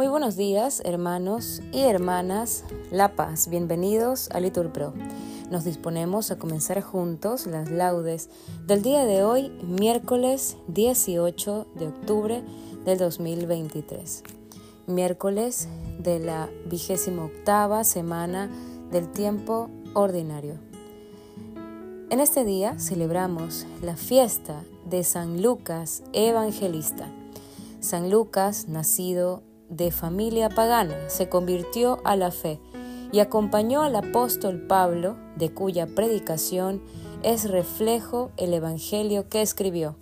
Muy buenos días, hermanos y hermanas La Paz. Bienvenidos a Litur Pro. Nos disponemos a comenzar juntos las laudes del día de hoy, miércoles 18 de octubre del 2023. Miércoles de la vigésima octava semana del tiempo ordinario. En este día celebramos la fiesta de San Lucas Evangelista. San Lucas, nacido de familia pagana, se convirtió a la fe y acompañó al apóstol Pablo, de cuya predicación es reflejo el Evangelio que escribió.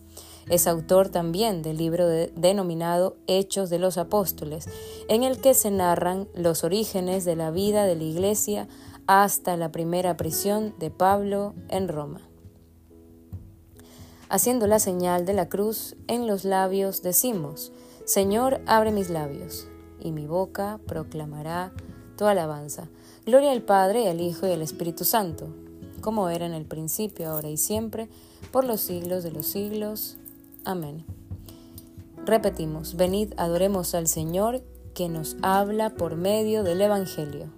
Es autor también del libro denominado Hechos de los Apóstoles, en el que se narran los orígenes de la vida de la Iglesia hasta la primera prisión de Pablo en Roma. Haciendo la señal de la cruz en los labios decimos, Señor, abre mis labios, y mi boca proclamará tu alabanza. Gloria al Padre, al Hijo y al Espíritu Santo, como era en el principio, ahora y siempre, por los siglos de los siglos. Amén. Repetimos, venid, adoremos al Señor que nos habla por medio del Evangelio.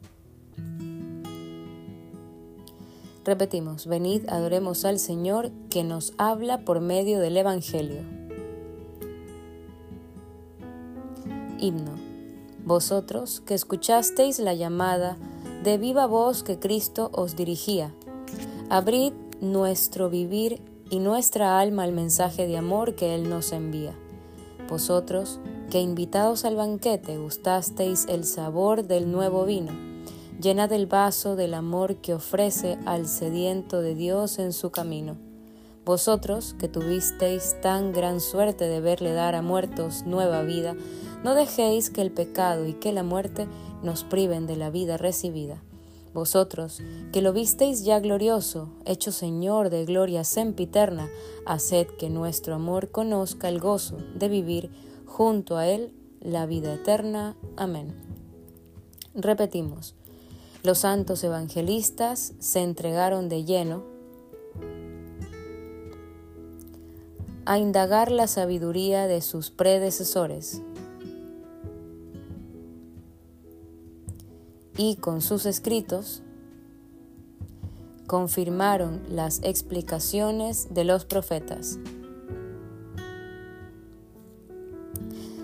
Repetimos, venid, adoremos al Señor que nos habla por medio del Evangelio. Himno. Vosotros que escuchasteis la llamada de viva voz que Cristo os dirigía, abrid nuestro vivir y nuestra alma al mensaje de amor que Él nos envía. Vosotros que invitados al banquete gustasteis el sabor del nuevo vino, llena del vaso del amor que ofrece al sediento de Dios en su camino. Vosotros, que tuvisteis tan gran suerte de verle dar a muertos nueva vida, no dejéis que el pecado y que la muerte nos priven de la vida recibida. Vosotros, que lo visteis ya glorioso, hecho Señor de gloria sempiterna, haced que nuestro amor conozca el gozo de vivir junto a Él la vida eterna. Amén. Repetimos, los santos evangelistas se entregaron de lleno a indagar la sabiduría de sus predecesores y con sus escritos confirmaron las explicaciones de los profetas.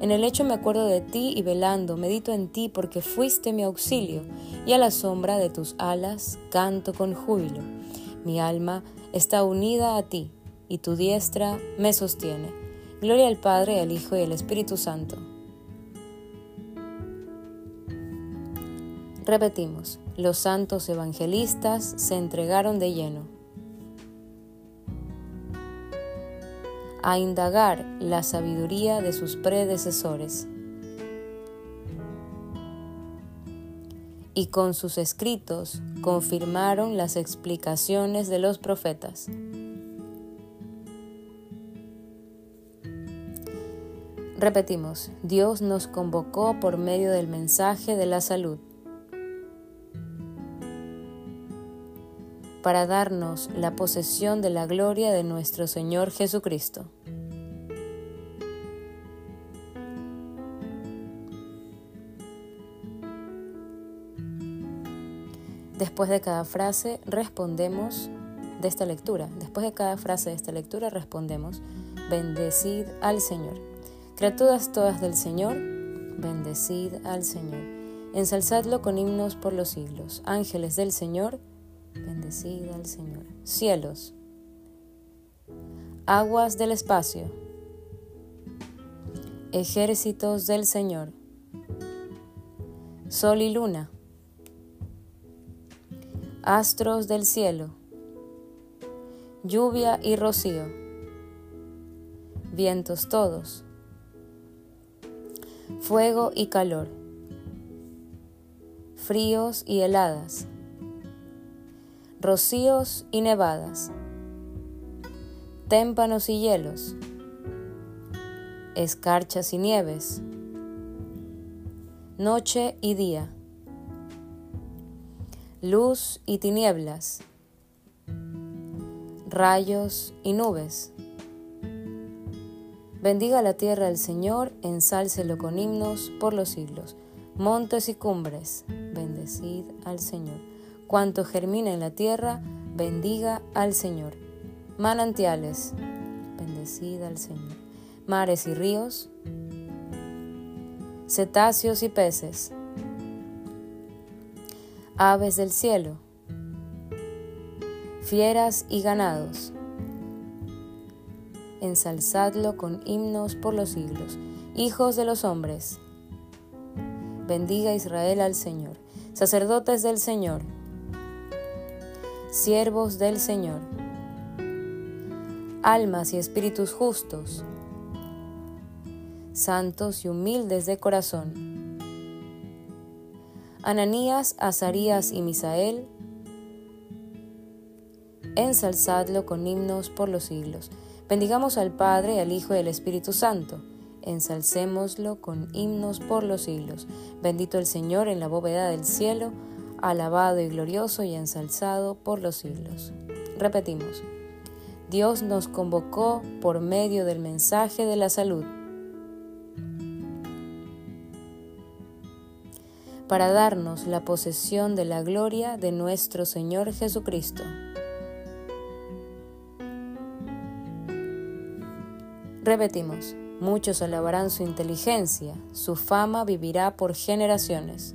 En el hecho me acuerdo de ti y velando, medito en ti porque fuiste mi auxilio, y a la sombra de tus alas canto con júbilo. Mi alma está unida a ti, y tu diestra me sostiene. Gloria al Padre, al Hijo y al Espíritu Santo. Repetimos, los santos evangelistas se entregaron de lleno a indagar la sabiduría de sus predecesores. Y con sus escritos confirmaron las explicaciones de los profetas. Repetimos, Dios nos convocó por medio del mensaje de la salud. Para darnos la posesión de la gloria de nuestro Señor Jesucristo. Después de cada frase respondemos de esta lectura. Después de cada frase de esta lectura respondemos, bendecid al Señor. Criaturas todas del Señor, bendecid al Señor. Ensalzadlo con himnos por los siglos. Ángeles del Señor, bendecid al Señor. Cielos, aguas del espacio, ejércitos del Señor, sol y luna, astros del cielo, lluvia y rocío, vientos todos, fuego y calor, fríos y heladas, rocíos y nevadas, témpanos y hielos, escarchas y nieves, noche y día, luz y tinieblas, rayos y nubes. Bendiga la tierra el Señor, ensálcelo con himnos por los siglos. Montes y cumbres, bendecid al Señor. Cuanto germina en la tierra, bendiga al Señor. Manantiales, bendecid al Señor. Mares y ríos, cetáceos y peces, aves del cielo, fieras y ganados. Ensalzadlo con himnos por los siglos. Hijos de los hombres, bendiga Israel al Señor. Sacerdotes del Señor, siervos del Señor, almas y espíritus justos, santos y humildes de corazón. Ananías, Azarías y Misael, ensalzadlo con himnos por los siglos. Bendigamos al Padre, al Hijo y al Espíritu Santo. Ensalcémoslo con himnos por los siglos. Bendito el Señor en la bóveda del cielo alabado y glorioso y ensalzado por los siglos. Repetimos, Dios nos convocó por medio del mensaje de la salud para darnos la posesión de la gloria de nuestro Señor Jesucristo. Repetimos, muchos alabarán su inteligencia, su fama vivirá por generaciones.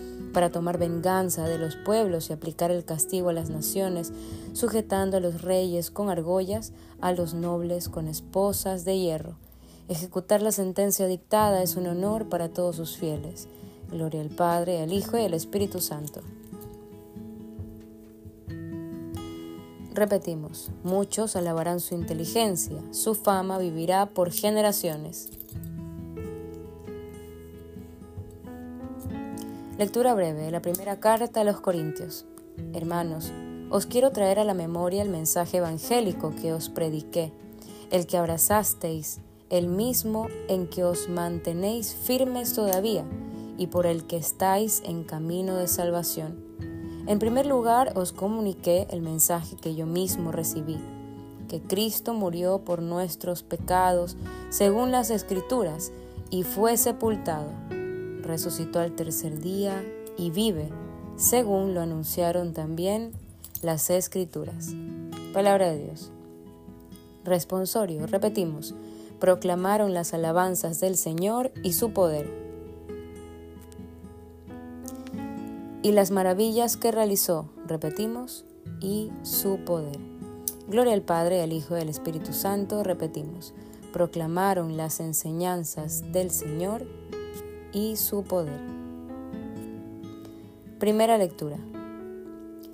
para tomar venganza de los pueblos y aplicar el castigo a las naciones, sujetando a los reyes con argollas, a los nobles con esposas de hierro. Ejecutar la sentencia dictada es un honor para todos sus fieles. Gloria al Padre, al Hijo y al Espíritu Santo. Repetimos, muchos alabarán su inteligencia, su fama vivirá por generaciones. Lectura breve la primera carta a los Corintios. Hermanos, os quiero traer a la memoria el mensaje evangélico que os prediqué, el que abrazasteis, el mismo en que os mantenéis firmes todavía y por el que estáis en camino de salvación. En primer lugar os comuniqué el mensaje que yo mismo recibí, que Cristo murió por nuestros pecados según las Escrituras y fue sepultado resucitó al tercer día y vive, según lo anunciaron también las escrituras. Palabra de Dios. Responsorio, repetimos, proclamaron las alabanzas del Señor y su poder. Y las maravillas que realizó, repetimos, y su poder. Gloria al Padre, al Hijo y al Espíritu Santo, repetimos, proclamaron las enseñanzas del Señor y su poder. Primera lectura.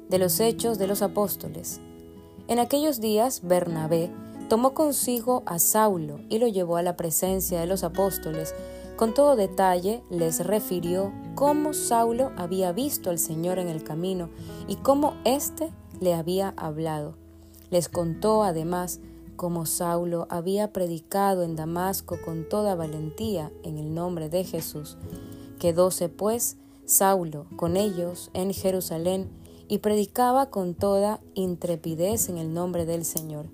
De los Hechos de los Apóstoles. En aquellos días Bernabé tomó consigo a Saulo y lo llevó a la presencia de los apóstoles. Con todo detalle les refirió cómo Saulo había visto al Señor en el camino y cómo éste le había hablado. Les contó además cómo Saulo había predicado en Damasco con toda valentía en el nombre de Jesús. Quedóse pues Saulo con ellos en Jerusalén y predicaba con toda intrepidez en el nombre del Señor.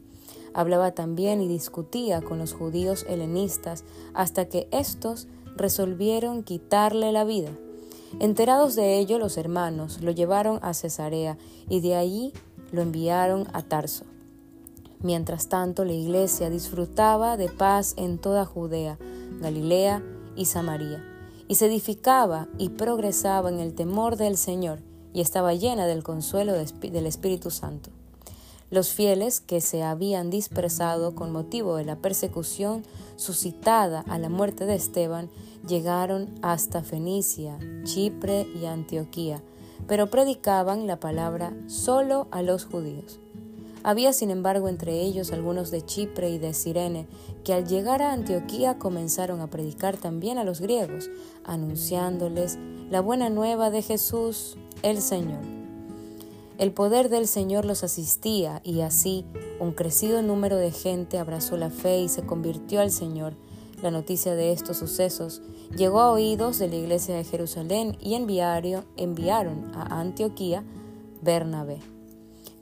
Hablaba también y discutía con los judíos helenistas hasta que éstos resolvieron quitarle la vida. Enterados de ello, los hermanos lo llevaron a Cesarea y de allí lo enviaron a Tarso. Mientras tanto, la iglesia disfrutaba de paz en toda Judea, Galilea y Samaria y se edificaba y progresaba en el temor del Señor y estaba llena del consuelo del Espíritu Santo. Los fieles que se habían dispersado con motivo de la persecución suscitada a la muerte de Esteban llegaron hasta Fenicia, Chipre y Antioquía, pero predicaban la palabra solo a los judíos. Había sin embargo entre ellos algunos de Chipre y de Sirene, que al llegar a Antioquía comenzaron a predicar también a los griegos, anunciándoles la buena nueva de Jesús el Señor. El poder del Señor los asistía y así un crecido número de gente abrazó la fe y se convirtió al Señor. La noticia de estos sucesos llegó a oídos de la iglesia de Jerusalén y enviaron, a Antioquía Bernabé.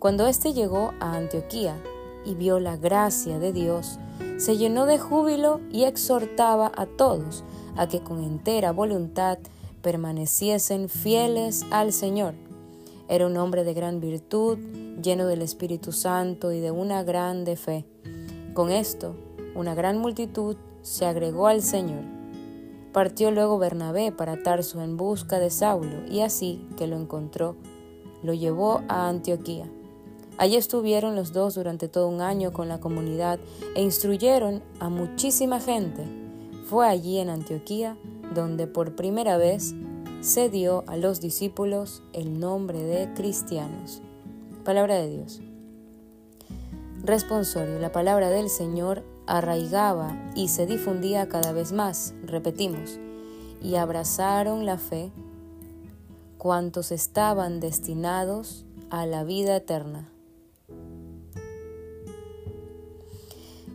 Cuando éste llegó a Antioquía y vio la gracia de Dios, se llenó de júbilo y exhortaba a todos a que con entera voluntad permaneciesen fieles al Señor. Era un hombre de gran virtud, lleno del Espíritu Santo y de una grande fe. Con esto, una gran multitud se agregó al Señor. Partió luego Bernabé para Tarso en busca de Saulo, y así que lo encontró, lo llevó a Antioquía. Allí estuvieron los dos durante todo un año con la comunidad e instruyeron a muchísima gente. Fue allí en Antioquía donde por primera vez se dio a los discípulos el nombre de cristianos. Palabra de Dios. Responsorio. La palabra del Señor arraigaba y se difundía cada vez más, repetimos, y abrazaron la fe cuantos estaban destinados a la vida eterna.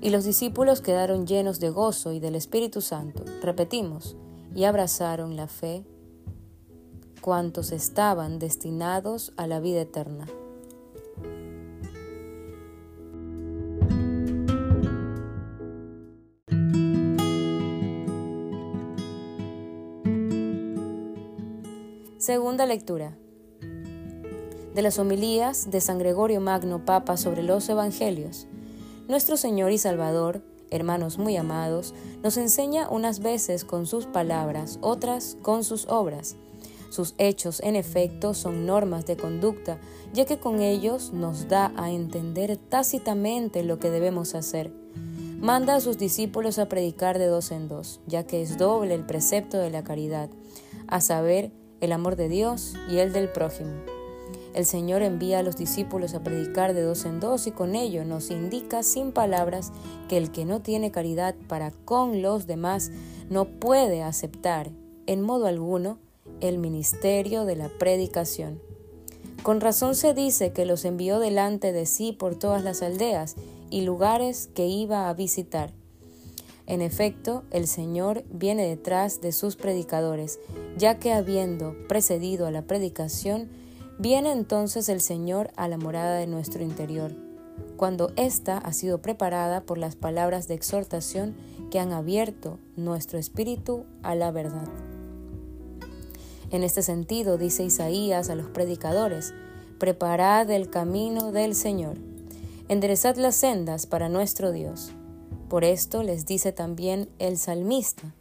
Y los discípulos quedaron llenos de gozo y del Espíritu Santo, repetimos, y abrazaron la fe cuantos estaban destinados a la vida eterna. Segunda lectura. De las homilías de San Gregorio Magno Papa sobre los Evangelios nuestro Señor y Salvador, hermanos muy amados, nos enseña unas veces con sus palabras, otras con sus obras. Sus hechos, en efecto, son normas de conducta, ya que con ellos nos da a entender tácitamente lo que debemos hacer. Manda a sus discípulos a predicar de dos en dos, ya que es doble el precepto de la caridad, a saber, el amor de Dios y el del prójimo. El Señor envía a los discípulos a predicar de dos en dos y con ello nos indica sin palabras que el que no tiene caridad para con los demás no puede aceptar en modo alguno el ministerio de la predicación. Con razón se dice que los envió delante de sí por todas las aldeas y lugares que iba a visitar. En efecto, el Señor viene detrás de sus predicadores, ya que habiendo precedido a la predicación, Viene entonces el Señor a la morada de nuestro interior, cuando ésta ha sido preparada por las palabras de exhortación que han abierto nuestro espíritu a la verdad. En este sentido, dice Isaías a los predicadores, preparad el camino del Señor, enderezad las sendas para nuestro Dios. Por esto les dice también el salmista,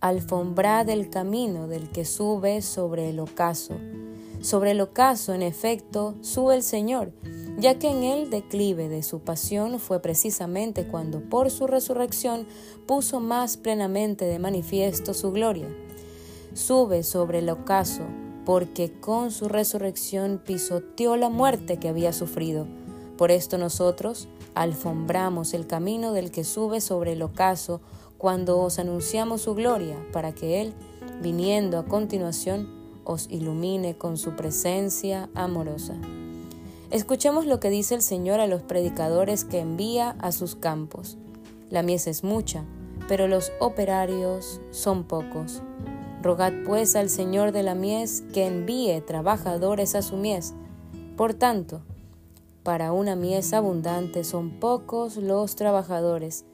alfombrad el camino del que sube sobre el ocaso, sobre el ocaso, en efecto, sube el Señor, ya que en el declive de su pasión fue precisamente cuando por su resurrección puso más plenamente de manifiesto su gloria. Sube sobre el ocaso, porque con su resurrección pisoteó la muerte que había sufrido. Por esto nosotros alfombramos el camino del que sube sobre el ocaso cuando os anunciamos su gloria, para que Él, viniendo a continuación, os ilumine con su presencia amorosa. Escuchemos lo que dice el Señor a los predicadores que envía a sus campos. La mies es mucha, pero los operarios son pocos. Rogad pues al Señor de la mies que envíe trabajadores a su mies. Por tanto, para una mies abundante son pocos los trabajadores.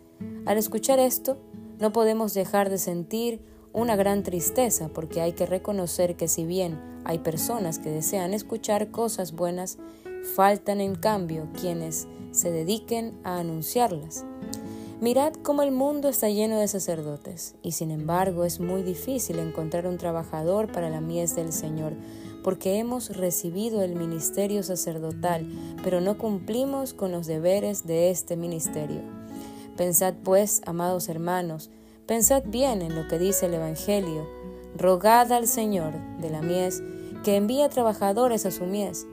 Al escuchar esto, no podemos dejar de sentir una gran tristeza porque hay que reconocer que si bien hay personas que desean escuchar cosas buenas, Faltan en cambio quienes se dediquen a anunciarlas. Mirad cómo el mundo está lleno de sacerdotes, y sin embargo es muy difícil encontrar un trabajador para la mies del Señor, porque hemos recibido el ministerio sacerdotal, pero no cumplimos con los deberes de este ministerio. Pensad pues, amados hermanos, pensad bien en lo que dice el Evangelio, rogad al Señor de la mies que envíe trabajadores a su mies.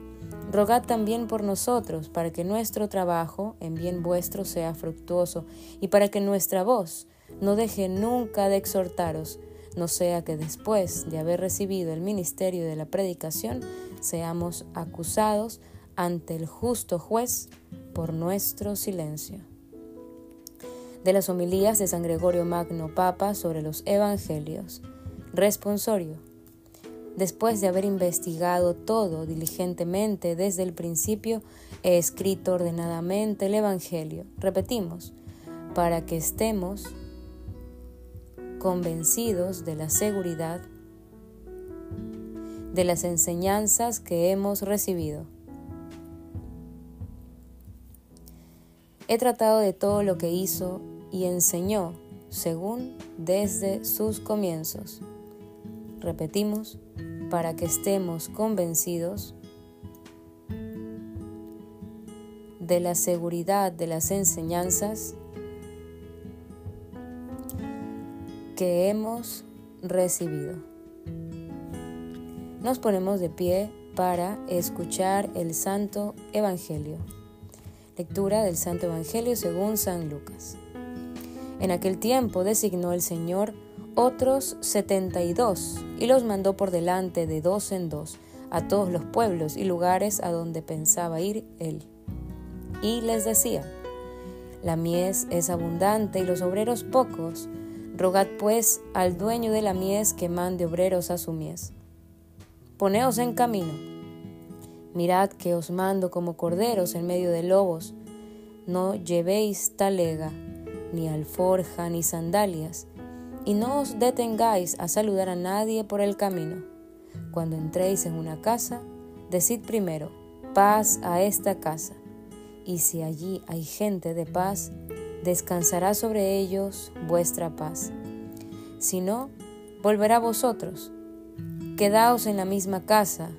Rogad también por nosotros, para que nuestro trabajo en bien vuestro sea fructuoso, y para que nuestra voz no deje nunca de exhortaros, no sea que después de haber recibido el ministerio de la predicación, seamos acusados ante el justo juez por nuestro silencio. De las homilías de San Gregorio Magno Papa sobre los Evangelios. Responsorio. Después de haber investigado todo diligentemente desde el principio, he escrito ordenadamente el Evangelio. Repetimos, para que estemos convencidos de la seguridad de las enseñanzas que hemos recibido. He tratado de todo lo que hizo y enseñó según desde sus comienzos. Repetimos, para que estemos convencidos de la seguridad de las enseñanzas que hemos recibido. Nos ponemos de pie para escuchar el Santo Evangelio. Lectura del Santo Evangelio según San Lucas. En aquel tiempo designó el Señor otros setenta y dos, y los mandó por delante de dos en dos a todos los pueblos y lugares a donde pensaba ir él. Y les decía, la mies es abundante y los obreros pocos, rogad pues al dueño de la mies que mande obreros a su mies. Poneos en camino, mirad que os mando como corderos en medio de lobos, no llevéis talega, ni alforja, ni sandalias, y no os detengáis a saludar a nadie por el camino. Cuando entréis en una casa, decid primero, paz a esta casa, y si allí hay gente de paz, descansará sobre ellos vuestra paz. Si no, volverá a vosotros. Quedaos en la misma casa,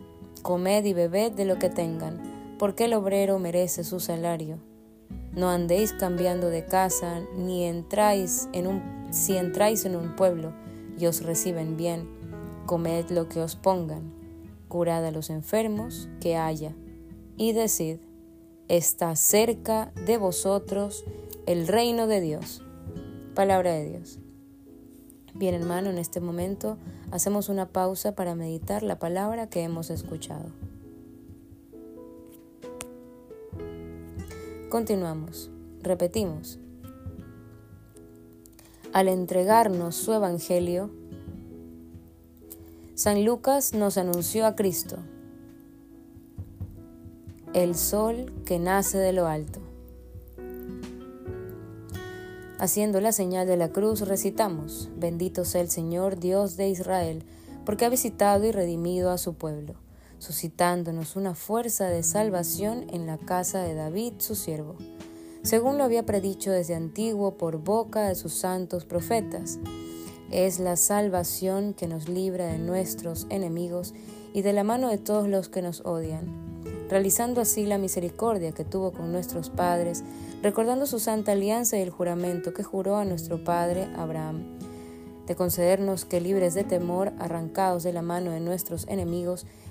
comed y bebed de lo que tengan, porque el obrero merece su salario. No andéis cambiando de casa, ni entráis en un si entráis en un pueblo y os reciben bien, comed lo que os pongan, curad a los enfermos que haya, y decid, está cerca de vosotros el reino de Dios. Palabra de Dios. Bien hermano, en este momento hacemos una pausa para meditar la palabra que hemos escuchado. Continuamos. Repetimos al entregarnos su Evangelio, San Lucas nos anunció a Cristo, el sol que nace de lo alto. Haciendo la señal de la cruz recitamos, bendito sea el Señor Dios de Israel, porque ha visitado y redimido a su pueblo, suscitándonos una fuerza de salvación en la casa de David, su siervo según lo había predicho desde antiguo por boca de sus santos profetas. Es la salvación que nos libra de nuestros enemigos y de la mano de todos los que nos odian, realizando así la misericordia que tuvo con nuestros padres, recordando su santa alianza y el juramento que juró a nuestro padre Abraham, de concedernos que libres de temor, arrancados de la mano de nuestros enemigos,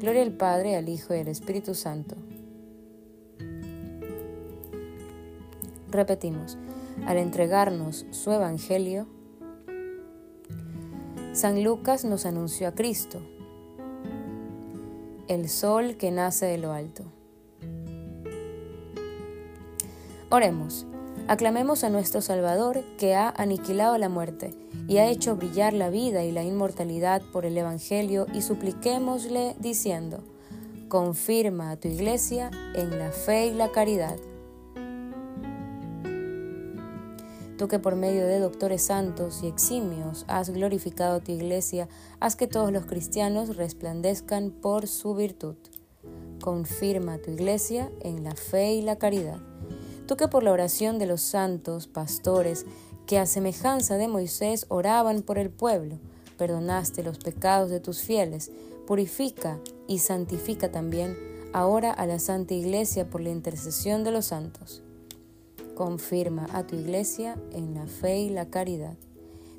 Gloria al Padre, al Hijo y al Espíritu Santo. Repetimos, al entregarnos su Evangelio, San Lucas nos anunció a Cristo, el sol que nace de lo alto. Oremos. Aclamemos a nuestro Salvador que ha aniquilado la muerte y ha hecho brillar la vida y la inmortalidad por el Evangelio y supliquémosle diciendo, confirma a tu iglesia en la fe y la caridad. Tú que por medio de doctores santos y eximios has glorificado a tu iglesia, haz que todos los cristianos resplandezcan por su virtud. Confirma a tu iglesia en la fe y la caridad. Tú que por la oración de los santos pastores, que a semejanza de Moisés oraban por el pueblo, perdonaste los pecados de tus fieles, purifica y santifica también ahora a la Santa Iglesia por la intercesión de los santos. Confirma a tu Iglesia en la fe y la caridad.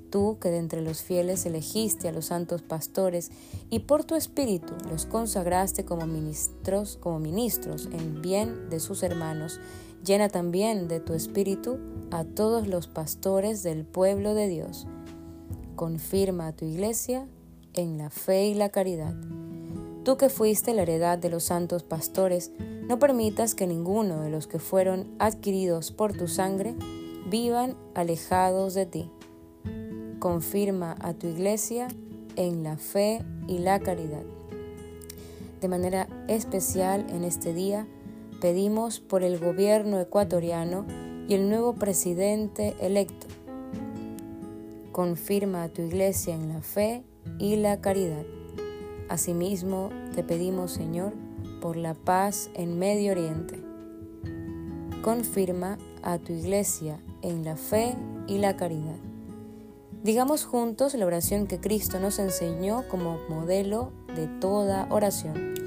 Tú que de entre los fieles elegiste a los santos pastores y por tu espíritu los consagraste como ministros, como ministros en bien de sus hermanos, Llena también de tu espíritu a todos los pastores del pueblo de Dios. Confirma a tu iglesia en la fe y la caridad. Tú que fuiste la heredad de los santos pastores, no permitas que ninguno de los que fueron adquiridos por tu sangre vivan alejados de ti. Confirma a tu iglesia en la fe y la caridad. De manera especial en este día, pedimos por el gobierno ecuatoriano y el nuevo presidente electo. Confirma a tu iglesia en la fe y la caridad. Asimismo, te pedimos, Señor, por la paz en Medio Oriente. Confirma a tu iglesia en la fe y la caridad. Digamos juntos la oración que Cristo nos enseñó como modelo de toda oración.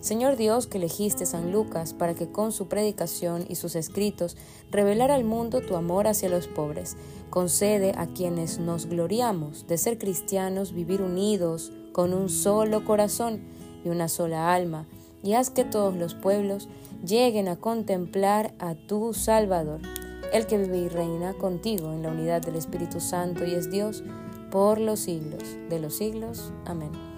Señor Dios, que elegiste San Lucas para que con su predicación y sus escritos revelara al mundo tu amor hacia los pobres, concede a quienes nos gloriamos de ser cristianos vivir unidos con un solo corazón y una sola alma, y haz que todos los pueblos lleguen a contemplar a tu Salvador, el que vive y reina contigo en la unidad del Espíritu Santo y es Dios por los siglos de los siglos. Amén.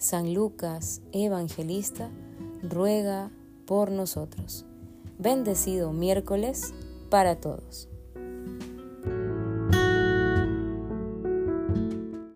San Lucas, Evangelista, ruega por nosotros. Bendecido miércoles para todos.